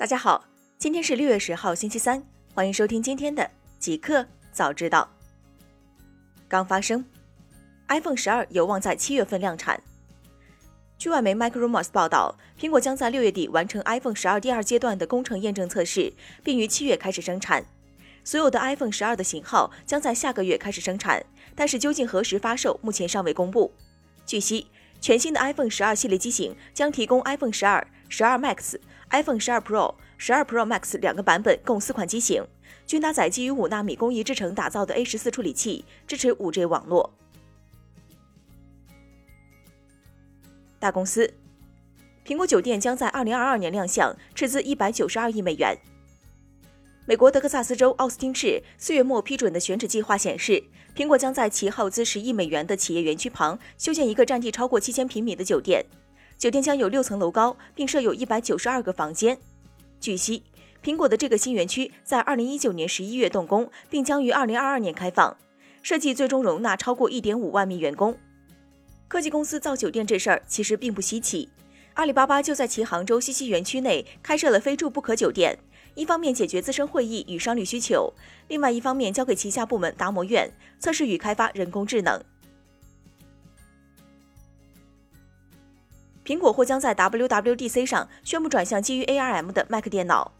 大家好，今天是六月十号，星期三，欢迎收听今天的极客早知道。刚发生，iPhone 十二有望在七月份量产。据外媒 Micromos 报道，苹果将在六月底完成 iPhone 十二第二阶段的工程验证测试，并于七月开始生产。所有的 iPhone 十二的型号将在下个月开始生产，但是究竟何时发售，目前尚未公布。据悉，全新的 iPhone 十二系列机型将提供 iPhone 十二、十二 Max。iPhone 12 Pro、12 Pro Max 两个版本共四款机型，均搭载基于五纳米工艺制成打造的 A 十四处理器，支持 5G 网络。大公司，苹果酒店将在2022年亮相，斥资192亿美元。美国德克萨斯州奥斯汀市四月末批准的选址计划显示，苹果将在其耗资十亿美元的企业园区旁修建一个占地超过七千平米的酒店。酒店将有六层楼高，并设有一百九十二个房间。据悉，苹果的这个新园区在二零一九年十一月动工，并将于二零二二年开放。设计最终容纳超过一点五万名员工。科技公司造酒店这事儿其实并不稀奇，阿里巴巴就在其杭州西溪园区内开设了非住不可酒店，一方面解决自身会议与商旅需求，另外一方面交给旗下部门达摩院测试与开发人工智能。苹果或将在 WWDC 上宣布转向基于 ARM 的 Mac 电脑。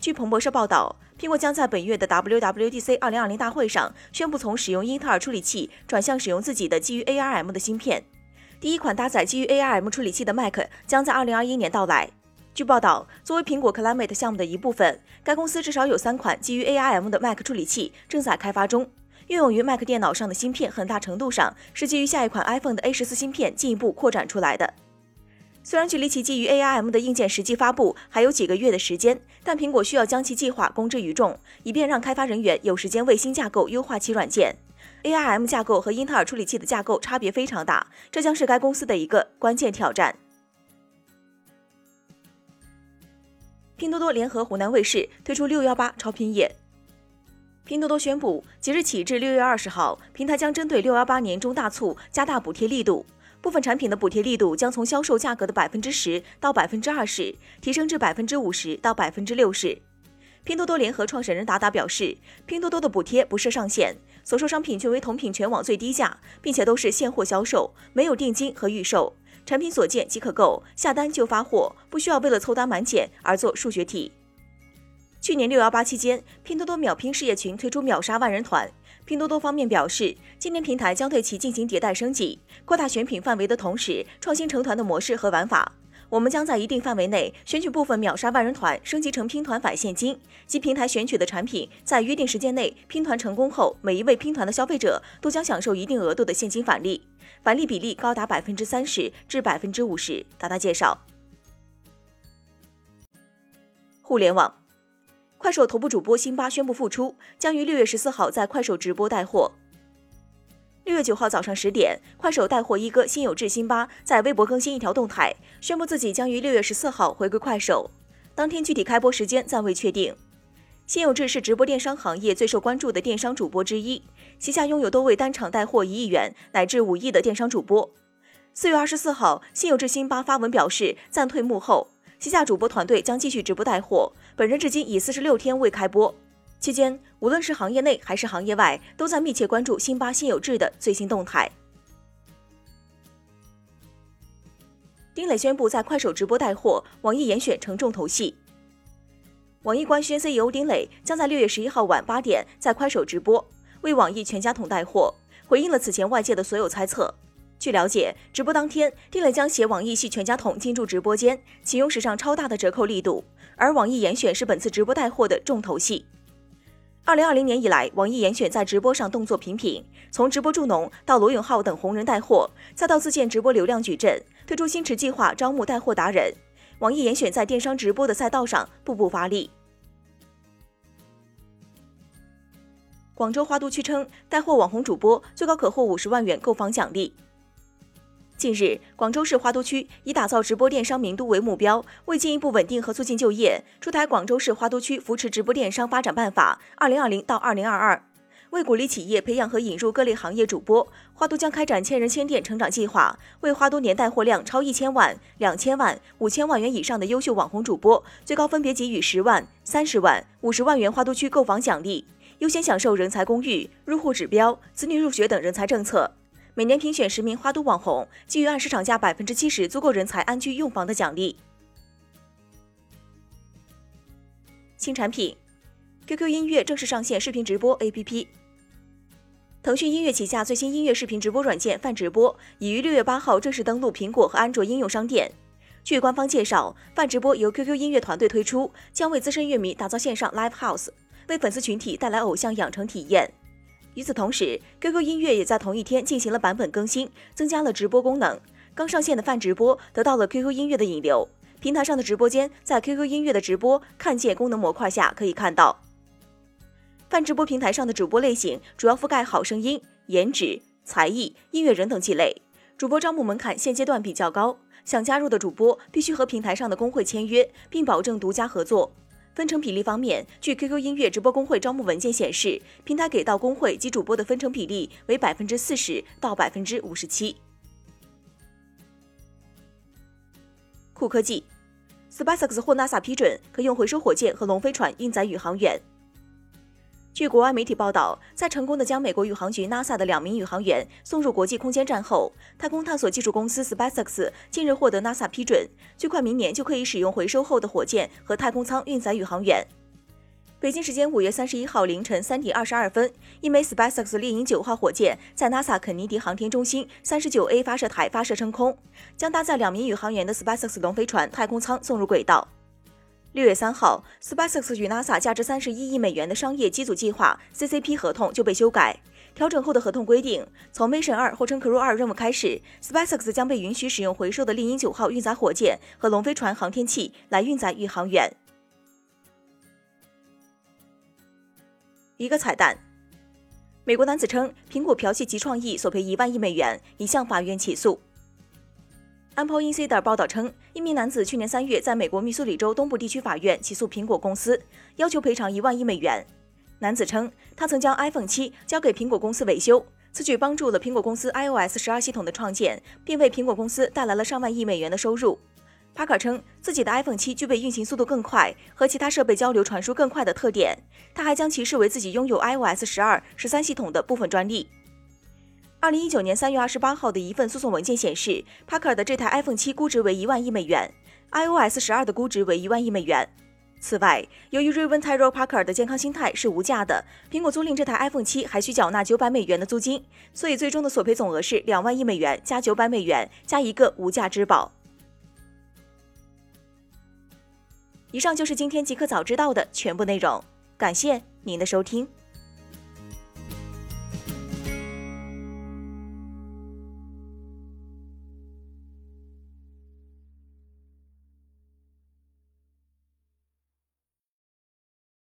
据彭博社报道，苹果将在本月的 WWDC 2020大会上宣布从使用英特尔处理器转向使用自己的基于 ARM 的芯片。第一款搭载基于 ARM 处理器的 Mac 将在2021年到来。据报道，作为苹果 Climate 项目的一部分，该公司至少有三款基于 ARM 的 Mac 处理器正在开发中。运用于 Mac 电脑上的芯片，很大程度上是基于下一款 iPhone 的 A 十四芯片进一步扩展出来的。虽然距离其基于 ARM 的硬件实际发布还有几个月的时间，但苹果需要将其计划公之于众，以便让开发人员有时间为新架构优化其软件。ARM 架构和英特尔处理器的架构差别非常大，这将是该公司的一个关键挑战。拼多多联合湖南卫视推出六幺八超拼夜。拼多多宣布，即日起至六月二十号，平台将针对六幺八年中大促加大补贴力度。部分产品的补贴力度将从销售价格的百分之十到百分之二十，提升至百分之五十到百分之六十。拼多多联合创始人达达表示，拼多多的补贴不设上限，所售商品均为同品全网最低价，并且都是现货销售，没有定金和预售，产品所见即可购，下单就发货，不需要为了凑单满减而做数学题。去年六幺八期间，拼多多秒拼事业群推出秒杀万人团。拼多多方面表示，今年平台将对其进行迭代升级，扩大选品范围的同时，创新成团的模式和玩法。我们将在一定范围内选取部分秒杀万人团，升级成拼团返现金，即平台选取的产品在约定时间内拼团成功后，每一位拼团的消费者都将享受一定额度的现金返利，返利比例高达百分之三十至百分之五十。达达介绍，互联网。快手头部主播辛巴宣布复出，将于六月十四号在快手直播带货。六月九号早上十点，快手带货一哥辛有志辛巴在微博更新一条动态，宣布自己将于六月十四号回归快手。当天具体开播时间暂未确定。辛有志是直播电商行业最受关注的电商主播之一，旗下拥有多位单场带货一亿元乃至五亿的电商主播。四月二十四号，辛有志辛巴发文表示暂退幕后。旗下主播团队将继续直播带货，本人至今已四十六天未开播。期间，无论是行业内还是行业外，都在密切关注辛巴辛有志的最新动态。丁磊宣布在快手直播带货，网易严选承重头戏。网易官宣 CEO 丁磊将在六月十一号晚八点在快手直播，为网易全家桶带货，回应了此前外界的所有猜测。据了解，直播当天，丁磊将携网易系全家桶进驻直播间，启用史上超大的折扣力度。而网易严选是本次直播带货的重头戏。二零二零年以来，网易严选在直播上动作频频，从直播助农到罗永浩等红人带货，再到自建直播流量矩阵，推出新池计划招募带货达人。网易严选在电商直播的赛道上步步发力。广州花都区称，带货网红主播最高可获五十万元购房奖励。近日，广州市花都区以打造直播电商名都为目标，为进一步稳定和促进就业，出台《广州市花都区扶持直播电商发展办法（二零二零到二零二二）》。为鼓励企业培养和引入各类行业主播，花都将开展千人千店成长计划，为花都年带货量超一千万、两千万、五千万元以上的优秀网红主播，最高分别给予十万、三十万、五十万元花都区购房奖励，优先享受人才公寓、入户指标、子女入学等人才政策。每年评选十名花都网红，给予按市场价百分之七十租购人才安居用房的奖励。新产品，QQ 音乐正式上线视频直播 APP。腾讯音乐旗下最新音乐视频直播软件泛直播已于六月八号正式登陆苹果和安卓应用商店。据官方介绍，泛直播由 QQ 音乐团队推出，将为资深乐迷打造线上 Live House，为粉丝群体带来偶像养成体验。与此同时，QQ 音乐也在同一天进行了版本更新，增加了直播功能。刚上线的泛直播得到了 QQ 音乐的引流，平台上的直播间在 QQ 音乐的直播看见功能模块下可以看到。泛直播平台上的主播类型主要覆盖好声音、颜值、才艺、音乐人等几类。主播招募门槛现阶段比较高，想加入的主播必须和平台上的工会签约，并保证独家合作。分成比例方面，据 QQ 音乐直播工会招募文件显示，平台给到工会及主播的分成比例为百分之四十到百分之五十七。酷科技，SpaceX 获 NASA 批准，可用回收火箭和龙飞船运载宇航员。据国外媒体报道，在成功的将美国宇航局 NASA 的两名宇航员送入国际空间站后，太空探索技术公司 SpaceX 近日获得 NASA 批准，最快明年就可以使用回收后的火箭和太空舱运载宇航员。北京时间五月三十一号凌晨三点二十二分，一枚 SpaceX 猎鹰九号火箭在 NASA 肯尼迪航天中心三十九 A 发射台发射升空，将搭载两名宇航员的 SpaceX 龙飞船太空舱送入轨道。六月三号，SpaceX 与 NASA 价值三十一亿美元的商业机组计划 （CCP） 合同就被修改。调整后的合同规定，从 Mission 二或称 Crew 二任务开始，SpaceX 将被允许使用回收的猎鹰九号运载火箭和龙飞船航天器来运载宇航员。一个彩蛋：美国男子称苹果剽窃其创意，索赔一万亿美元，已向法院起诉。Apple Insider 报道称，一名男子去年三月在美国密苏里州东部地区法院起诉苹果公司，要求赔偿一万亿美元。男子称，他曾将 iPhone 七交给苹果公司维修，此举帮助了苹果公司 iOS 十二系统的创建，并为苹果公司带来了上万亿美元的收入。帕克称，自己的 iPhone 七具备运行速度更快和其他设备交流传输更快的特点，他还将其视为自己拥有 iOS 十二、十三系统的部分专利。二零一九年三月二十八号的一份诉讼文件显示，帕克尔的这台 iPhone 七估值为一万亿美元，iOS 十二的估值为一万亿美元。此外，由于 Raven Tyrell Parker 的健康心态是无价的，苹果租赁这台 iPhone 七还需缴纳九百美元的租金，所以最终的索赔总额是两万亿美元加九百美元加一个无价之宝。以上就是今天即刻早知道的全部内容，感谢您的收听。